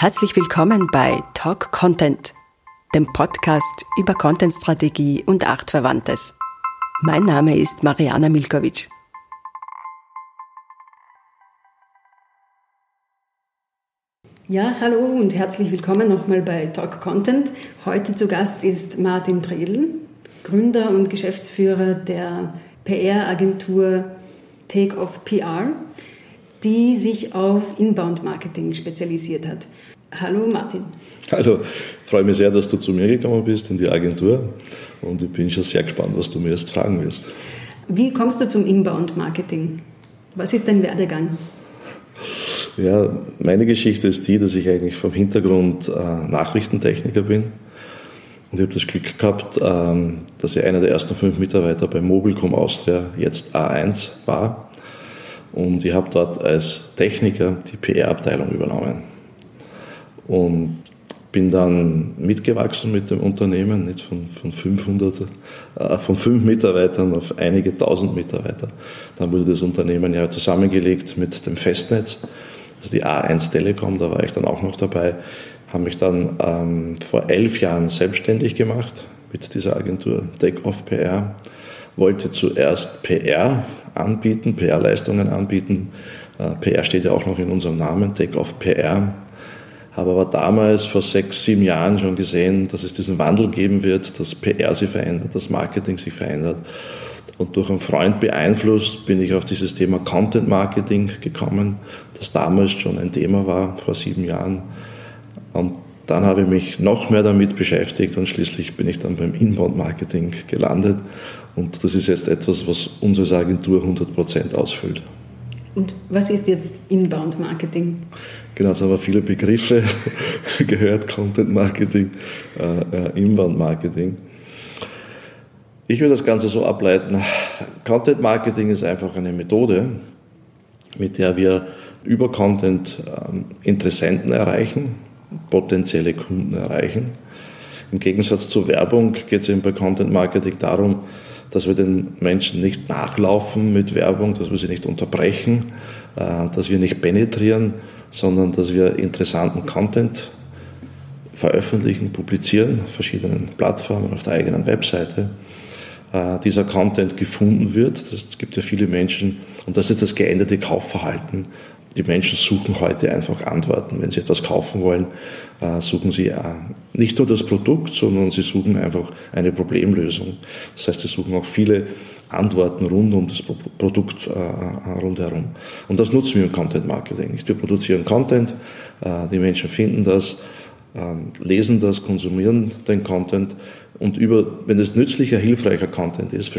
Herzlich willkommen bei Talk Content, dem Podcast über Contentstrategie und Artverwandtes. Mein Name ist Mariana Milkovic. Ja, hallo und herzlich willkommen nochmal bei Talk Content. Heute zu Gast ist Martin Predl, Gründer und Geschäftsführer der PR-Agentur Take Off PR die sich auf Inbound-Marketing spezialisiert hat. Hallo Martin. Hallo, ich freue mich sehr, dass du zu mir gekommen bist in die Agentur und ich bin schon sehr gespannt, was du mir jetzt fragen wirst. Wie kommst du zum Inbound-Marketing? Was ist dein Werdegang? Ja, meine Geschichte ist die, dass ich eigentlich vom Hintergrund äh, Nachrichtentechniker bin. Und ich habe das Glück gehabt, ähm, dass ich einer der ersten fünf Mitarbeiter bei Mobilcom Austria, jetzt A1, war. Und ich habe dort als Techniker die PR-Abteilung übernommen. Und bin dann mitgewachsen mit dem Unternehmen, nicht von, von 500, äh, von fünf Mitarbeitern auf einige tausend Mitarbeiter. Dann wurde das Unternehmen ja zusammengelegt mit dem Festnetz, also die A1 Telekom, da war ich dann auch noch dabei, habe mich dann ähm, vor elf Jahren selbstständig gemacht mit dieser Agentur Take Off PR wollte zuerst PR anbieten, PR-Leistungen anbieten. Äh, PR steht ja auch noch in unserem Namen, Take-Off PR. Habe aber damals vor sechs, sieben Jahren schon gesehen, dass es diesen Wandel geben wird, dass PR sich verändert, dass Marketing sich verändert. Und durch einen Freund beeinflusst bin ich auf dieses Thema Content Marketing gekommen, das damals schon ein Thema war, vor sieben Jahren. Und dann habe ich mich noch mehr damit beschäftigt und schließlich bin ich dann beim Inbound Marketing gelandet und das ist jetzt etwas, was unsere Agentur 100% ausfüllt. Und was ist jetzt Inbound Marketing? Genau, jetzt haben wir viele Begriffe gehört, Content Marketing, äh, äh, Inbound Marketing. Ich würde das Ganze so ableiten, Content Marketing ist einfach eine Methode, mit der wir über Content ähm, Interessenten erreichen, potenzielle Kunden erreichen. Im Gegensatz zur Werbung geht es eben bei Content Marketing darum, dass wir den Menschen nicht nachlaufen mit Werbung, dass wir sie nicht unterbrechen, äh, dass wir nicht penetrieren, sondern dass wir interessanten Content veröffentlichen, publizieren auf verschiedenen Plattformen, auf der eigenen Webseite. Äh, dieser Content gefunden wird. Es gibt ja viele Menschen, und das ist das geänderte Kaufverhalten, die Menschen suchen heute einfach Antworten. Wenn sie etwas kaufen wollen, äh, suchen sie äh, nicht nur das Produkt, sondern sie suchen einfach eine Problemlösung. Das heißt, sie suchen auch viele Antworten rund um das Produkt äh, rundherum. Und das nutzen wir im Content Marketing. Wir produzieren Content, die Menschen finden das, ähm, lesen das, konsumieren den Content und über, wenn es nützlicher, hilfreicher Content ist,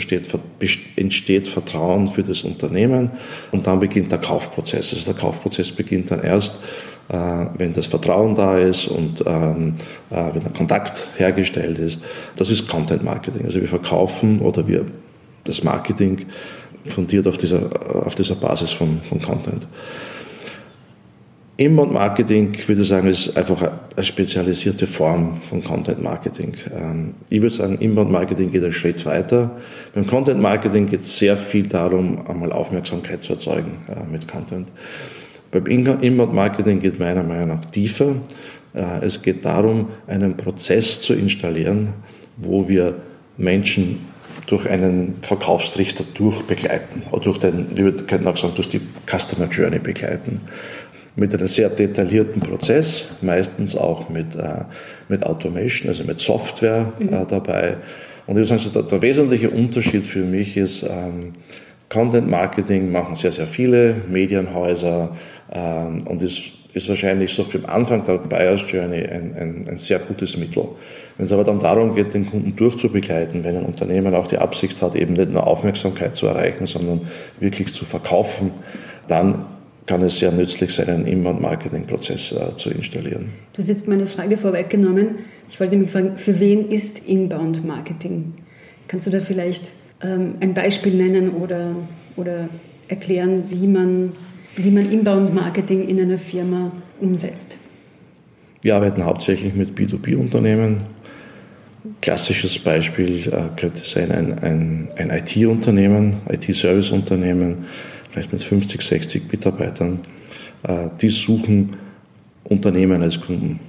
entsteht Vertrauen für das Unternehmen und dann beginnt der Kaufprozess. Also der Kaufprozess beginnt dann erst, äh, wenn das Vertrauen da ist und ähm, äh, wenn der Kontakt hergestellt ist. Das ist Content Marketing. Also wir verkaufen oder wir, das Marketing fundiert auf dieser, auf dieser Basis von, von Content. Inbound Marketing, würde ich sagen, ist einfach eine spezialisierte Form von Content Marketing. Ähm, ich würde sagen, Inbound Marketing geht einen Schritt weiter. Beim Content Marketing geht es sehr viel darum, einmal Aufmerksamkeit zu erzeugen äh, mit Content. Beim Inbound Marketing geht meiner Meinung nach tiefer. Äh, es geht darum, einen Prozess zu installieren, wo wir Menschen durch einen Verkaufstrichter durchbegleiten, oder durch den, wir könnten auch sagen, durch die Customer Journey begleiten mit einem sehr detaillierten Prozess, meistens auch mit, äh, mit Automation, also mit Software äh, mhm. dabei. Und ich würde sagen, der, der, wesentliche Unterschied für mich ist, ähm, Content Marketing machen sehr, sehr viele Medienhäuser ähm, und ist, ist wahrscheinlich so für den Anfang der Buyer's Journey ein, ein, ein sehr gutes Mittel. Wenn es aber dann darum geht, den Kunden durchzubegleiten, wenn ein Unternehmen auch die Absicht hat, eben nicht nur Aufmerksamkeit zu erreichen, sondern wirklich zu verkaufen, dann kann es sehr nützlich sein, einen Inbound-Marketing-Prozess äh, zu installieren. Du hast jetzt meine Frage vorweggenommen. Ich wollte mich fragen, für wen ist Inbound-Marketing? Kannst du da vielleicht ähm, ein Beispiel nennen oder, oder erklären, wie man, wie man Inbound-Marketing in einer Firma umsetzt? Wir arbeiten hauptsächlich mit B2B-Unternehmen. Klassisches Beispiel äh, könnte sein ein, ein, ein IT-Unternehmen, IT-Service-Unternehmen, vielleicht mit 50, 60 Mitarbeitern, äh, die suchen Unternehmen als Kunden.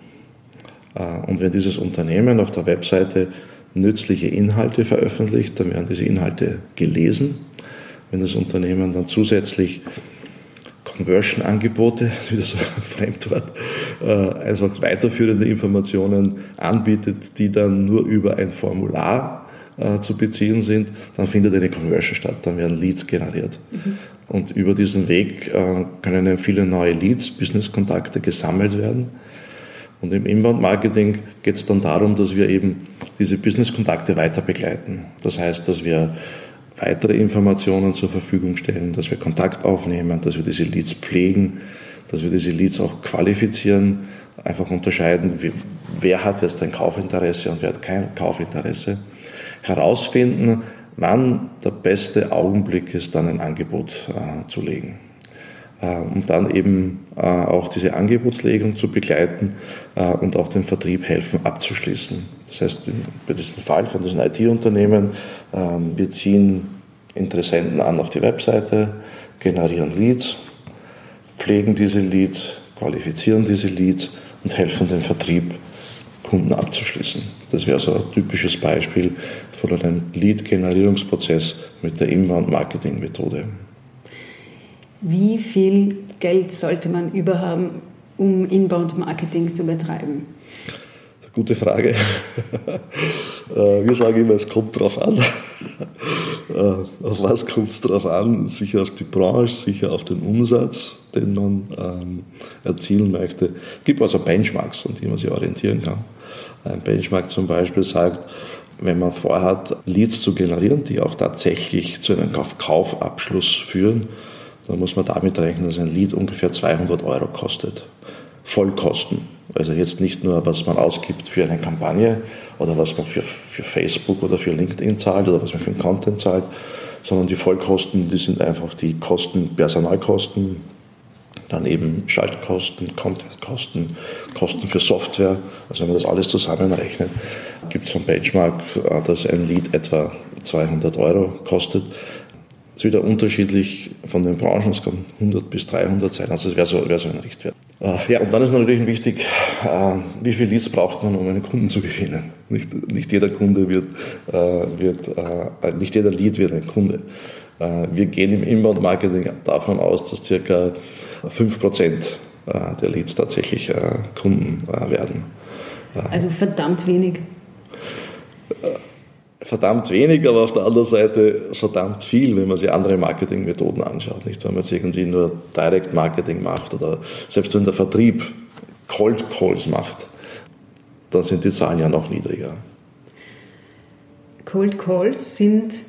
Äh, und wenn dieses Unternehmen auf der Webseite nützliche Inhalte veröffentlicht, dann werden diese Inhalte gelesen. Wenn das Unternehmen dann zusätzlich Conversion-Angebote, wieder so ein Fremdwort, äh, einfach weiterführende Informationen anbietet, die dann nur über ein Formular zu beziehen sind, dann findet eine Conversion statt, dann werden Leads generiert. Mhm. Und über diesen Weg äh, können viele neue Leads, Business-Kontakte gesammelt werden. Und im Inbound-Marketing geht es dann darum, dass wir eben diese Business-Kontakte weiter begleiten. Das heißt, dass wir weitere Informationen zur Verfügung stellen, dass wir Kontakt aufnehmen, dass wir diese Leads pflegen, dass wir diese Leads auch qualifizieren, einfach unterscheiden, wer hat jetzt ein Kaufinteresse und wer hat kein Kaufinteresse, herausfinden, wann der beste Augenblick ist, dann ein Angebot äh, zu legen. Äh, um dann eben äh, auch diese Angebotslegung zu begleiten äh, und auch den Vertrieb helfen abzuschließen. Das heißt, bei diesem Fall von diesem IT-Unternehmen, ähm, wir ziehen Interessenten an auf die Webseite, generieren Leads, pflegen diese Leads, qualifizieren diese Leads und helfen dem Vertrieb, Kunden abzuschließen. Das wäre so ein typisches Beispiel von einem Lead-Generierungsprozess mit der Inbound-Marketing-Methode. Wie viel Geld sollte man überhaben, um Inbound-Marketing zu betreiben? Gute Frage. Äh, wir sagen immer, es kommt drauf an. Äh, auf was kommt es drauf an? Sicher auf die Branche, sicher auf den Umsatz, den man ähm, erzielen möchte. Es gibt also Benchmarks, an die man sich orientieren kann. Ein Benchmark zum Beispiel sagt, wenn man vorhat, Leads zu generieren, die auch tatsächlich zu einem Kaufabschluss führen, dann muss man damit rechnen, dass ein Lead ungefähr 200 Euro kostet. Vollkosten. Also jetzt nicht nur, was man ausgibt für eine Kampagne oder was man für, für Facebook oder für LinkedIn zahlt oder was man für einen Content zahlt, sondern die Vollkosten, die sind einfach die Kosten, Personalkosten, dann eben Schaltkosten, Contentkosten, Kosten für Software. Also wenn man das alles zusammenrechnet, gibt es vom Benchmark, äh, dass ein Lead etwa 200 Euro kostet ist wieder unterschiedlich von den Branchen. Es kann 100 bis 300 sein. Also es wäre so, wäre so ein Richtwert. Äh, ja, und dann ist natürlich wichtig, äh, wie viel Leads braucht man, um einen Kunden zu gewinnen. Nicht, nicht jeder Kunde wird, wird nicht jeder Lead wird ein Kunde. Wir gehen im Inbound-Marketing davon aus, dass circa 5% der Leads tatsächlich Kunden werden. Also verdammt wenig verdammt wenig, aber auf der anderen Seite verdammt viel, wenn man sich andere Marketingmethoden anschaut. Nicht, wenn man jetzt irgendwie nur Direct Marketing macht oder selbst wenn der Vertrieb Cold Calls macht, dann sind die Zahlen ja noch niedriger. Cold Calls sind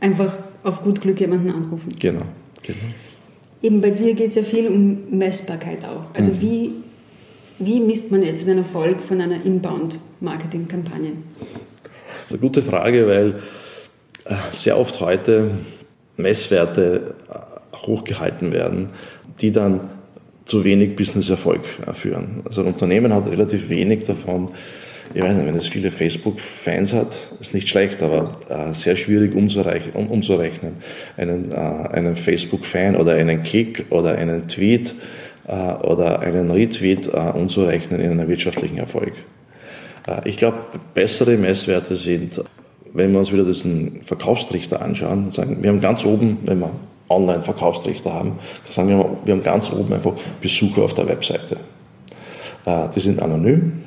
einfach auf gut Glück jemanden anrufen. Genau, genau. Eben bei dir geht es ja viel um Messbarkeit auch. Also mhm. wie, wie misst man jetzt den Erfolg von einer Inbound-Marketing-Kampagne? eine gute Frage, weil äh, sehr oft heute Messwerte äh, hochgehalten werden, die dann zu wenig Businesserfolg äh, führen. Also ein Unternehmen hat relativ wenig davon. Ich weiß nicht, wenn es viele Facebook-Fans hat, ist nicht schlecht, aber äh, sehr schwierig umzurechnen, um, umzurechnen. Einen, äh, einen Facebook-Fan oder einen Klick oder einen Tweet äh, oder einen Retweet umzurechnen in einen wirtschaftlichen Erfolg. Äh, ich glaube, bessere Messwerte sind, wenn wir uns wieder diesen Verkaufstrichter anschauen, sagen, wir haben ganz oben, wenn wir Online-Verkaufstrichter haben, sagen wir, wir haben ganz oben einfach Besucher auf der Webseite. Äh, die sind anonym.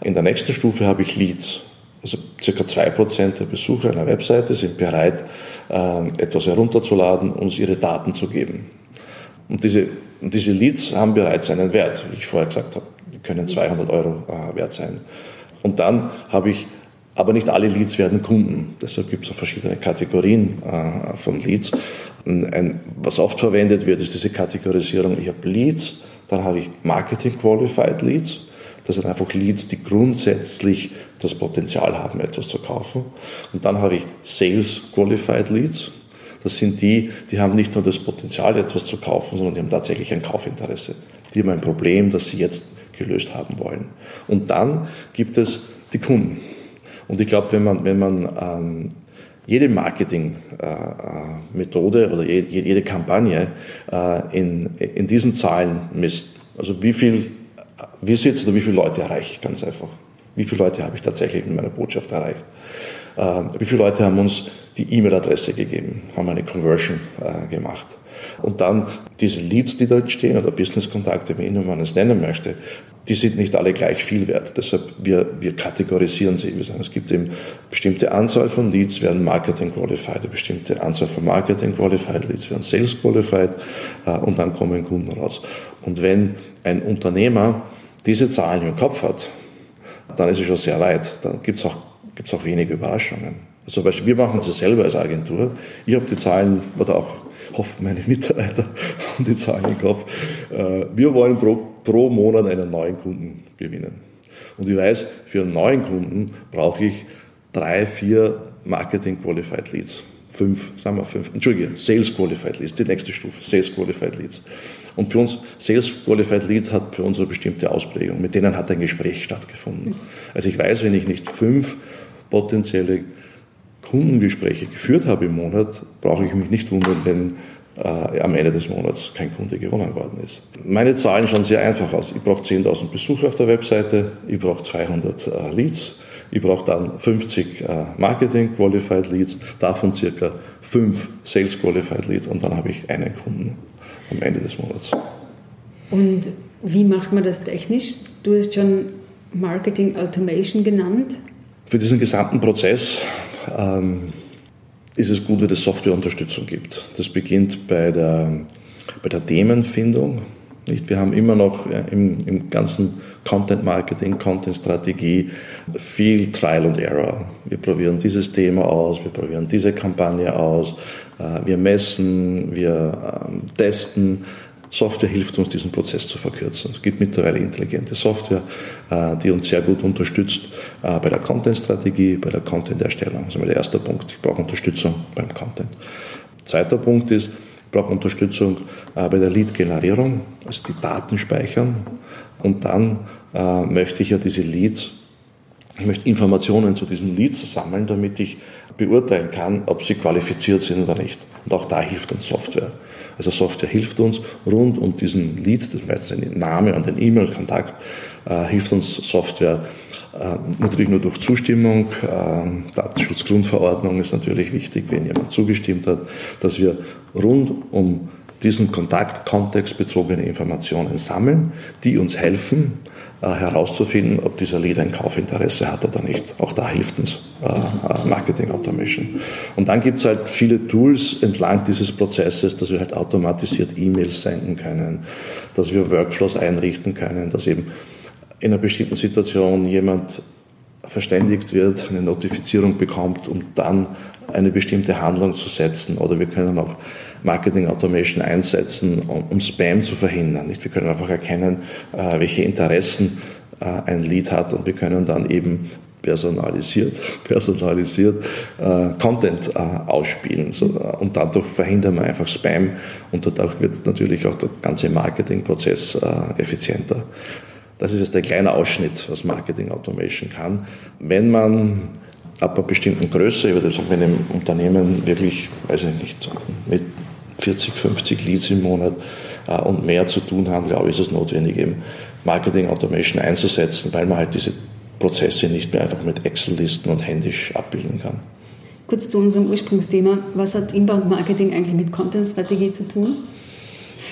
In der nächsten Stufe habe ich Leads. Also circa 2% der Besucher einer Webseite sind bereit, äh, etwas herunterzuladen, uns ihre Daten zu geben. Und diese, diese Leads haben bereits einen Wert, wie ich vorher gesagt habe können 200 Euro äh, wert sein. Und dann habe ich, aber nicht alle Leads werden Kunden. Deshalb gibt es auch verschiedene Kategorien äh, von Leads. Ein, was oft verwendet wird, ist diese Kategorisierung. Ich habe Leads, dann habe ich Marketing Qualified Leads. Das sind einfach Leads, die grundsätzlich das Potenzial haben, etwas zu kaufen. Und dann habe ich Sales Qualified Leads. Das sind die, die haben nicht nur das Potenzial, etwas zu kaufen, sondern die haben tatsächlich ein Kaufinteresse. Die haben ein Problem, das sie jetzt gelöst haben wollen. Und dann gibt es die Kunden. Und ich glaube, wenn man, wenn man ähm, jede Marketing-Methode äh, oder jede, jede Kampagne äh, in, in diesen Zahlen misst, also wie viel wie es oder wie viele Leute erreiche ich ganz einfach? Wie viele Leute habe ich tatsächlich mit meiner Botschaft erreicht? Äh, wie viele Leute haben uns die E-Mail-Adresse gegeben, haben eine Conversion äh, gemacht? Und dann diese Leads, die dort stehen, oder Business-Kontakte, wie immer man es nennen möchte, die sind nicht alle gleich viel wert. Deshalb, wir, wir kategorisieren sie. Wir sagen, es gibt eben bestimmte Anzahl von Leads werden Marketing Qualified, eine bestimmte Anzahl von Marketing Qualified Leads werden Sales Qualified äh, und dann kommen Kunden raus. Und wenn ein Unternehmer diese Zahlen im Kopf hat, dann ist es schon sehr weit. Dann gibt es auch, gibt's auch wenige Überraschungen. Also, Beispiel, wir machen es selber als Agentur. Ich habe die Zahlen, oder auch hoffen meine Mitarbeiter haben die Zahlen im Kopf. Äh, wir wollen pro, pro Monat einen neuen Kunden gewinnen. Und ich weiß, für einen neuen Kunden brauche ich drei, vier Marketing Qualified Leads. Fünf, sagen wir fünf, Entschuldige, Sales Qualified Leads, die nächste Stufe, Sales Qualified Leads. Und für uns, Sales Qualified Lead hat für uns eine bestimmte Ausprägung. Mit denen hat ein Gespräch stattgefunden. Also ich weiß, wenn ich nicht fünf potenzielle Kundengespräche geführt habe im Monat, brauche ich mich nicht wundern, wenn äh, am Ende des Monats kein Kunde gewonnen worden ist. Meine Zahlen schauen sehr einfach aus. Ich brauche 10.000 Besucher auf der Webseite, ich brauche 200 äh, Leads, ich brauche dann 50 äh, Marketing Qualified Leads, davon circa 5 Sales Qualified Leads und dann habe ich einen Kunden am Ende des Monats. Und wie macht man das technisch? Du hast schon Marketing Automation genannt. Für diesen gesamten Prozess ähm, ist es gut, wenn es Softwareunterstützung gibt. Das beginnt bei der, bei der Themenfindung. Nicht? Wir haben immer noch äh, im, im ganzen Content Marketing, Content Strategie viel Trial and Error. Wir probieren dieses Thema aus, wir probieren diese Kampagne aus, wir messen, wir ähm, testen Software hilft uns, diesen Prozess zu verkürzen. Es gibt mittlerweile intelligente Software, äh, die uns sehr gut unterstützt äh, bei der Content-Strategie, bei der Content-Erstellung. Das ist der erste Punkt. Ich brauche Unterstützung beim Content. Zweiter Punkt ist, ich brauche Unterstützung äh, bei der Lead-Generierung, also die Daten speichern. Und dann möchte ich ja diese Leads, ich möchte Informationen zu diesen Leads sammeln, damit ich beurteilen kann, ob sie qualifiziert sind oder nicht. Und auch da hilft uns Software. Also Software hilft uns rund um diesen Lead, das ist meistens ein Name und ein E-Mail-Kontakt, äh, hilft uns Software äh, natürlich nur durch Zustimmung. Äh, Datenschutzgrundverordnung ist natürlich wichtig, wenn jemand zugestimmt hat, dass wir rund um diesen Kontakt kontextbezogene Informationen sammeln, die uns helfen, äh, herauszufinden, ob dieser Lead ein Kaufinteresse hat oder nicht. Auch da hilft uns äh, äh, Marketing Automation. Und dann gibt es halt viele Tools entlang dieses Prozesses, dass wir halt automatisiert E-Mails senden können, dass wir Workflows einrichten können, dass eben in einer bestimmten Situation jemand verständigt wird, eine Notifizierung bekommt, um dann eine bestimmte Handlung zu setzen. Oder wir können auch Marketing Automation einsetzen, um, um Spam zu verhindern. Nicht? Wir können einfach erkennen, äh, welche Interessen äh, ein Lead hat und wir können dann eben personalisiert, personalisiert äh, Content äh, ausspielen. So, äh, und dadurch verhindern wir einfach Spam und dadurch wird natürlich auch der ganze Marketingprozess äh, effizienter. Das ist jetzt ein kleiner Ausschnitt, was Marketing Automation kann. Wenn man ab einer bestimmten Größe, ich würde sagen, wenn ein Unternehmen wirklich, weiß ich nicht, mit 40, 50 Leads im Monat äh, und mehr zu tun haben, glaube ich, ist es notwendig, eben Marketing Automation einzusetzen, weil man halt diese Prozesse nicht mehr einfach mit Excel-Listen und händisch abbilden kann. Kurz zu unserem Ursprungsthema. Was hat Inbound-Marketing eigentlich mit Content-Strategie zu tun?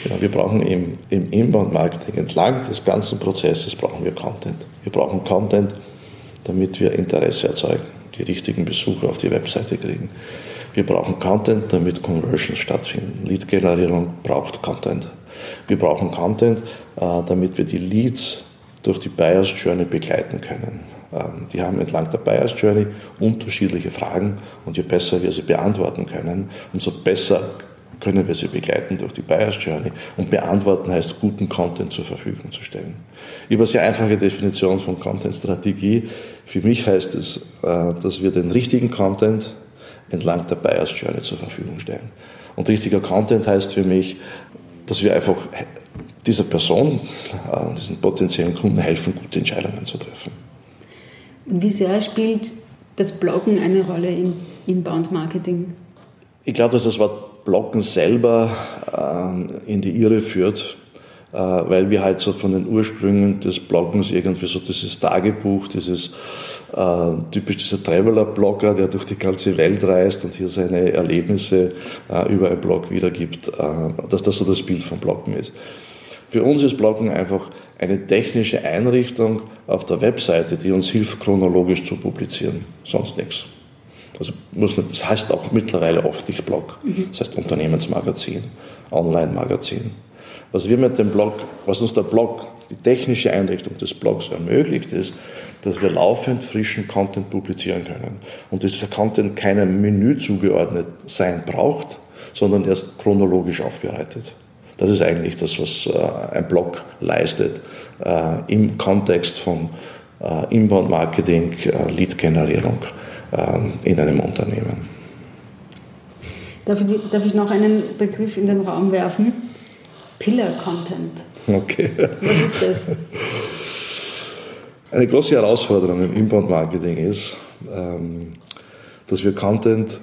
Ja, wir brauchen im, im Inbound-Marketing entlang des ganzen Prozesses brauchen wir Content. Wir brauchen Content, damit wir Interesse erzeugen, die richtigen Besucher auf die Webseite kriegen. Wir brauchen Content, damit Conversions stattfinden. Lead-Generierung braucht Content. Wir brauchen Content, äh, damit wir die Leads durch die Buyers Journey begleiten können. Ähm, die haben entlang der Buyers Journey unterschiedliche Fragen und je besser wir sie beantworten können, umso besser können wir sie begleiten durch die Buyers Journey. Und beantworten heißt, guten Content zur Verfügung zu stellen. Über sehr einfache Definition von Content-Strategie. Für mich heißt es, äh, dass wir den richtigen Content entlang der Buyers Journey zur Verfügung stellen. Und richtiger Content heißt für mich, dass wir einfach dieser Person, äh, diesen potenziellen Kunden helfen, gute Entscheidungen zu treffen. Und wie sehr spielt das Bloggen eine Rolle im Inbound-Marketing? Ich glaube, dass das Wort Bloggen selber äh, in die Irre führt. weil wir halt so von den Ursprüngen des Bloggens irgendwie so dieses Tagebuch, dieses äh, typisch dieser Traveler-Blogger, der durch die ganze Welt reist und hier seine Erlebnisse äh, über ein Blog wiedergibt, äh, dass das so das Bild von Bloggen ist. Für uns ist Bloggen einfach eine technische Einrichtung auf der Webseite, die uns hilft, chronologisch zu publizieren. Sonst nichts. Also muss nicht, das heißt auch mittlerweile oft nicht Blog. Mhm. Das heißt Unternehmensmagazin, Online-Magazin. Was wir mit dem Blog, was uns der Blog, die technische Einrichtung des Blogs ermöglicht, ist, dass wir laufend frischen Content publizieren können. Und dieser Content keinem Menü zugeordnet sein braucht, sondern erst chronologisch aufbereitet. Das ist eigentlich das, was äh, ein Blog leistet äh, im Kontext von äh, Inbound-Marketing, Lead-Generierung in einem Unternehmen. Darf ich, darf ich noch einen Begriff in den Raum werfen? Pillar-Content. Okay. Was ist das? Eine große Herausforderung im Inbound-Marketing ist, ähm, dass wir Content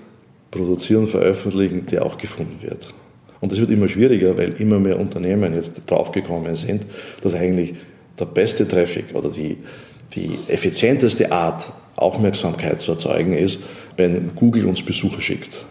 produzieren, veröffentlichen, der auch gefunden wird. Und das wird immer schwieriger, weil immer mehr Unternehmen jetzt draufgekommen sind, dass eigentlich der beste Traffic oder die, die effizienteste Art, Aufmerksamkeit zu erzeugen, ist, wenn Google uns Besucher schickt.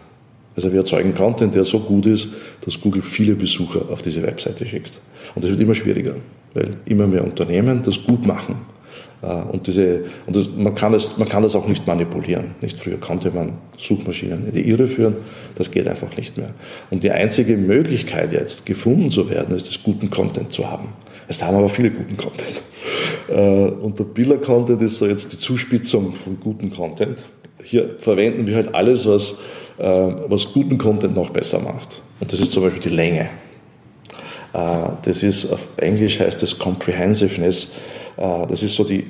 Also wir erzeugen Content, der so gut ist, dass Google viele Besucher auf diese Webseite schickt. Und das wird immer schwieriger, weil immer mehr Unternehmen das gut machen. Äh, und, diese, und das, man, kann das, man kann das auch nicht manipulieren. Nicht früher konnte man Suchmaschinen in die Irre führen, das geht einfach nicht mehr. Und die einzige Möglichkeit jetzt gefunden zu werden, ist, das guten Content zu haben. Es haben aber viele guten Content. Äh, und der Biller-Content ist so jetzt die Zuspitzung von guten Content. Hier verwenden wir halt alles, was, äh, was guten Content noch besser macht. Und das ist zum Beispiel die Länge. Das ist, auf Englisch heißt es Comprehensiveness das ist so die,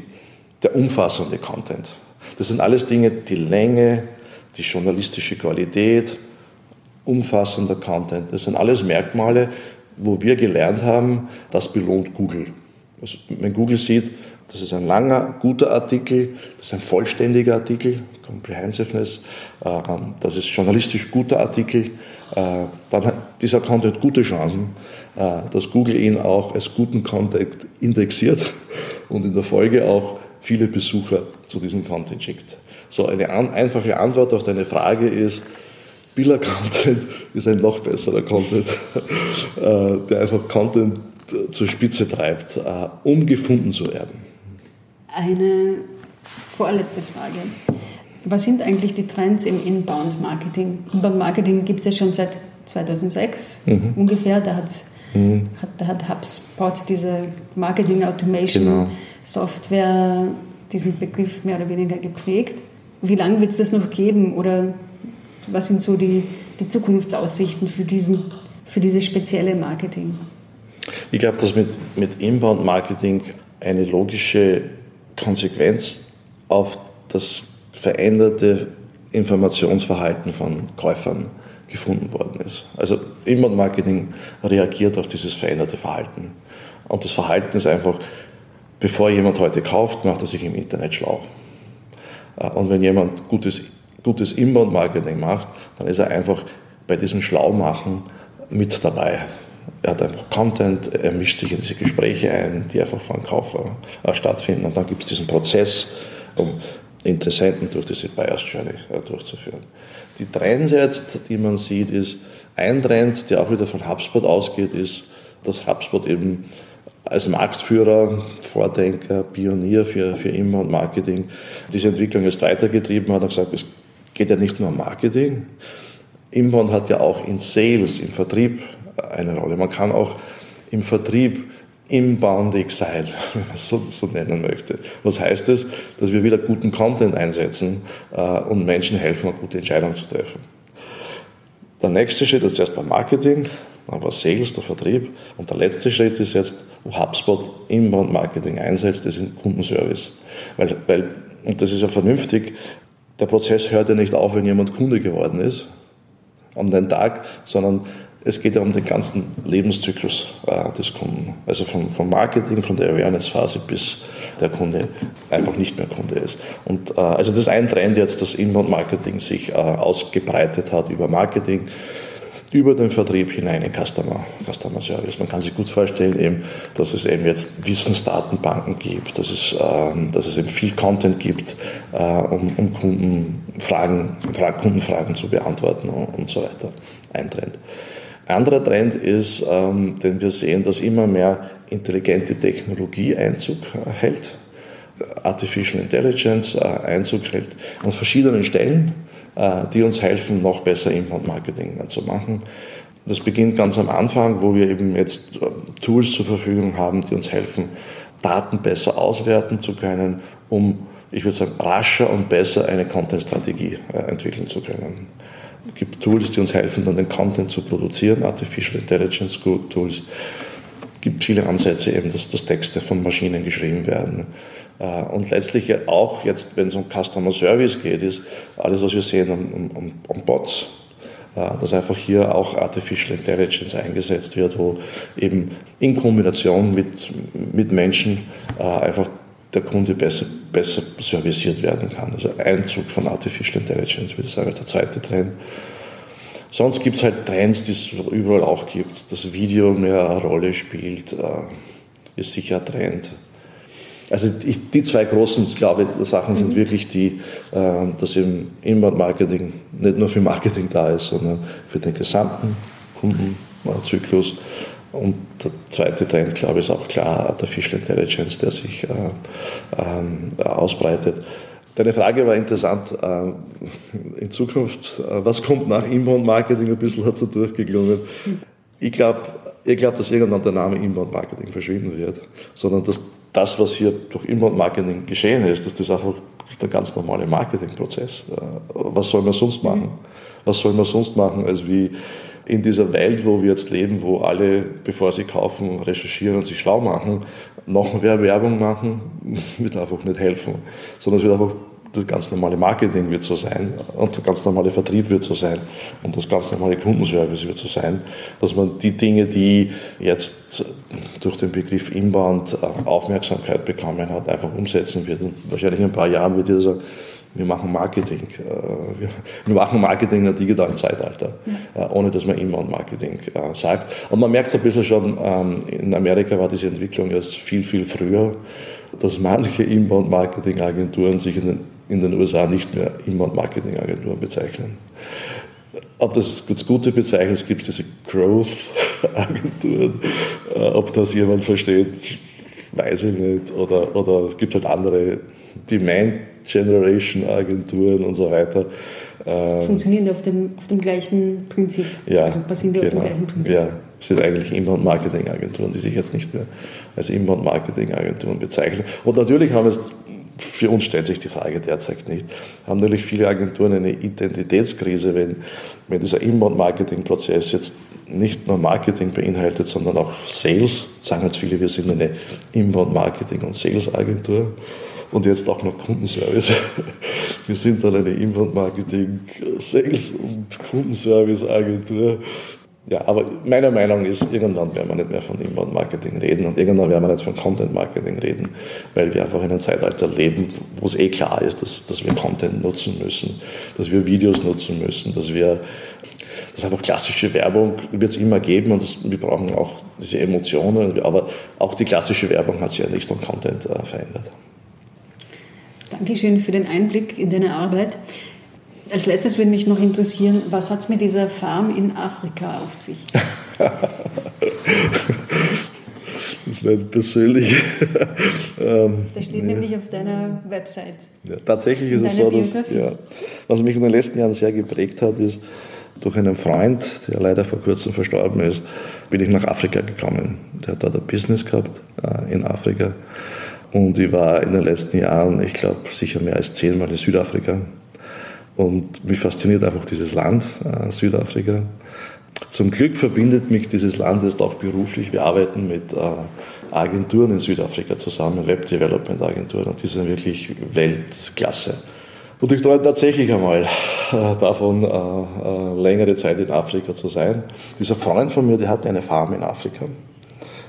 der umfassende Content. Das sind alles Dinge, die Länge, die journalistische Qualität, umfassender Content. Das sind alles Merkmale, wo wir gelernt haben, das belohnt Google. Also, wenn Google sieht, das ist ein langer, guter Artikel, das ist ein vollständiger Artikel, Comprehensiveness, äh, das ist journalistisch guter Artikel, äh, dann hat dieser Content gute Chancen, dass Google ihn auch als guten Content indexiert und in der Folge auch viele Besucher zu diesem Content schickt. So eine an, einfache Antwort auf deine Frage ist, Biller-Content ist ein noch besserer Content, äh, der einfach Content zur Spitze treibt, äh, um gefunden zu werden. Eine vorletzte Frage. Was sind eigentlich die Trends im Inbound-Marketing? Inbound-Marketing gibt es ja schon seit 2006 mhm. ungefähr. Da hat es Mhm. Hat, da hat HubSpot diese Marketing Automation genau. Software diesen Begriff mehr oder weniger geprägt. Wie lange wird es das noch geben oder was sind so die, die Zukunftsaussichten für, diesen, für dieses spezielle Marketing? Ich glaube, dass mit, mit Inbound-Marketing eine logische Konsequenz auf das veränderte Informationsverhalten von Käufern gefunden worden ist. Also Inbound-Marketing reagiert auf dieses veränderte Verhalten. Und das Verhalten ist einfach, bevor jemand heute kauft, macht er sich im Internet schlau. Äh, und wenn jemand gutes, gutes Inbound-Marketing macht, dann ist er einfach bei diesem Schlaumachen mit dabei. Er hat einfach Content, er mischt sich in diese Gespräche ein, die einfach vor dem Kauf äh, stattfinden. Und dann gibt es diesen Prozess, um Interessenten durch diese Buyers Journey äh, durchzuführen. Die Trends jetzt, die man sieht, ist ein Trend, der auch wieder von HubSpot ausgeht, ist, dass HubSpot eben als Marktführer, Vordenker, Pionier für, für Inbound-Marketing diese Entwicklung jetzt weitergetrieben hat und gesagt, es geht ja nicht nur um Marketing. Inbound hat ja auch in Sales, im Vertrieb eine Rolle. Man kann auch im Vertrieb inboundig sein, wenn man es so, so, nennen möchte. Was heißt das? Dass wir wieder guten Content einsetzen äh, und Menschen helfen, eine gute Entscheidung zu treffen. Der nächste Schritt ist erst beim Marketing, dann war Sales, der Vertrieb und der letzte Schritt ist jetzt, wo HubSpot Inbound Marketing einsetzt, ist im Kundenservice. Weil, weil, und das ist ja vernünftig, der Prozess hört ja nicht auf, wenn jemand Kunde geworden ist, an den Tag, sondern es geht ja um den ganzen Lebenszyklus äh, des Kunden. Also vom, vom Marketing, von der Awareness-Phase bis der Kunde einfach nicht mehr Kunde ist. Und äh, also das ist ein Trend jetzt, dass Inbound-Marketing sich äh, ausgebreitet hat über Marketing. über den Vertrieb hinein in Customer, Customer Service. Man kann sich gut vorstellen, eben, dass es eben jetzt Wissensdatenbanken gibt, dass es, ähm, dass es eben viel Content gibt, äh, um, um Kundenfragen, Kundenfragen zu beantworten und, und so weiter. Ein Trend. Anderer Trend ist, ähm, den wir sehen, dass immer mehr intelligente Technologie Einzug hält, Artificial Intelligence äh, Einzug hält an verschiedenen Stellen äh, die uns helfen, noch besser Inbound-Marketing zu machen. Das beginnt ganz am Anfang, wo wir eben jetzt äh, Tools zur Verfügung haben, die uns helfen, Daten besser auswerten zu können, um, ich würde sagen, rascher und besser eine Content-Strategie äh, entwickeln zu können. Es gibt Tools, die uns helfen, dann den Content zu produzieren, Artificial Intelligence Tools. Es gibt viele Ansätze eben, dass, dass Texte von Maschinen geschrieben werden. Äh, und letztlich auch jetzt, wenn es um Customer Service geht, ist alles, was wir sehen um, um, um Bots, äh, dass einfach hier auch Artificial Intelligence eingesetzt wird, wo eben in Kombination mit, mit Menschen äh, einfach der Kunde besser, besser serviciert werden kann. Also Einzug von Artificial Intelligence, würde ich sagen, ist der zweite Trend. Sonst gibt es halt Trends, die es überall auch gibt. Das Video mehr eine Rolle spielt, ist sicher ein Trend. Also ich, die zwei großen, glaube ich, Sachen sind mhm. wirklich die, äh, dass im Inbound-Marketing nicht nur für Marketing da ist, sondern für den gesamten Kundenzyklus. Und der zweite Trend, glaube ich, ist auch klar Artificial Intelligence, der sich äh, äh, ausbreitet. Deine Frage war interessant. Äh, in Zukunft, äh, was kommt nach Inbound-Marketing? Ein bisschen hat so durchgeklungen. Ich glaube, ich glaube, dass irgendwann der Name Inbound-Marketing verschwinden wird, sondern dass das, was hier durch Inbound-Marketing geschehen ist, dass das einfach der ganz normale Marketingprozess. Äh, was soll man sonst machen? Was soll man sonst machen, als wie in dieser Welt, wo wir jetzt leben, wo alle, bevor sie kaufen, recherchieren und sich schlau machen, noch mehr Werbung machen, wird einfach nicht helfen, sondern es wird einfach das ganz normale Marketing wird so sein und der ganz normale Vertrieb wird so sein und das ganz normale Kundenservice wird so sein, dass man die Dinge, die jetzt durch den Begriff Inbound Aufmerksamkeit bekommen hat, einfach umsetzen wird. Und wahrscheinlich in ein paar Jahren wird sagen, wir machen Marketing. Äh, wir machen Marketing in einem digitalen Zeitalter. Äh, ohne dass man Inbound-Marketing sagt. Und man merkt es ein bisschen schon, ähm, in Amerika war diese Entwicklung erst viel, viel früher, dass manche Inbound-Marketing-Agenturen sich in den in den USA nicht mehr Inbound-Marketing-Agenturen bezeichnen. Ob das das Gute bezeichnet, es gibt diese Growth-Agenturen. Äh, ob das jemand versteht, weiß ich nicht. Oder, oder es gibt halt andere Demand-Generation-Agenturen und so weiter. Ähm, Funktionieren auf dem, auf dem gleichen Prinzip. Ja, also basieren genau, auf dem genau. gleichen Prinzip. Ja, es sind eigentlich Inbound-Marketing-Agenturen, die sich jetzt nicht mehr als Inbound-Marketing-Agenturen bezeichnen. Und natürlich haben es für uns stellt sich die Frage derzeit nicht. Haben natürlich viele Agenturen eine Identitätskrise, wenn, wenn dieser Inbound-Marketing-Prozess jetzt nicht nur Marketing beinhaltet, sondern auch Sales. Sagen jetzt viele, wir sind eine Inbound-Marketing- und Sales-Agentur und jetzt auch noch Kundenservice. Wir sind dann eine Inbound-Marketing, Sales- und Kundenservice-Agentur. Ja, aber meiner Meinung ist, irgendwann werden wir nicht mehr von Inbound-Marketing reden und irgendwann werden wir nicht von Content-Marketing reden, weil wir einfach in einem Zeitalter leben, wo es eh klar ist, dass, dass wir Content nutzen müssen, dass wir Videos nutzen müssen, dass wir, dass einfach klassische Werbung wird es immer geben und das, wir brauchen auch diese Emotionen, aber auch die klassische Werbung hat sich ja nicht um Content äh, verändert. Dankeschön für den Einblick in deine Arbeit. Als letztes würde mich noch interessieren, was hat es mit dieser Farm in Afrika auf sich? das wäre persönlich. ähm, das steht ja. nämlich auf deiner Website. Ja, tatsächlich ist es so, dass, ja, was mich in den letzten Jahren sehr geprägt hat, ist, durch einen Freund, der leider vor kurzem verstorben ist, bin ich nach Afrika gekommen. Der hat dort ein Business gehabt äh, in Afrika. Und ich war in den letzten Jahren, ich glaube, sicher mehr als zehnmal in Südafrika und mich fasziniert einfach dieses Land, äh, Südafrika. Zum Glück verbindet mich dieses Land jetzt auch beruflich. Wir arbeiten mit äh, Agenturen in Südafrika zusammen, Web Development Agenturen, und die sind wirklich Weltklasse. Und ich träume tatsächlich einmal äh, davon, äh, äh, längere Zeit in Afrika zu sein. Dieser Freund von mir, der hatte eine Farm in Afrika.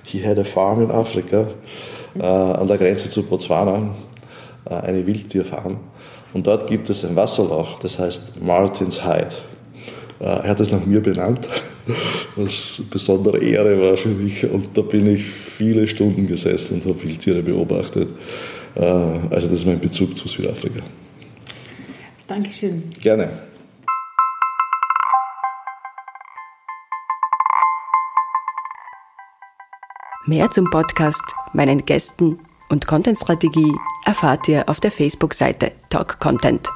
He had a farm in Afrika, äh, an der Grenze zu Botswana, eine Wildtierfarm. Und dort gibt es ein Wasserloch, das heißt Martin's Hyde. Äh, er hat es nach mir benannt. was eine besondere Ehre war für mich. Und da bin ich viele Stunden gesessen und habe Wildtiere beobachtet. Äh, also das ist mein Bezug zu Südafrika. Dankeschön. Gerne. Mehr zum Podcast, meinen Gästen und Contentstrategie erfahrt ihr auf der Facebook-Seite Talk Content.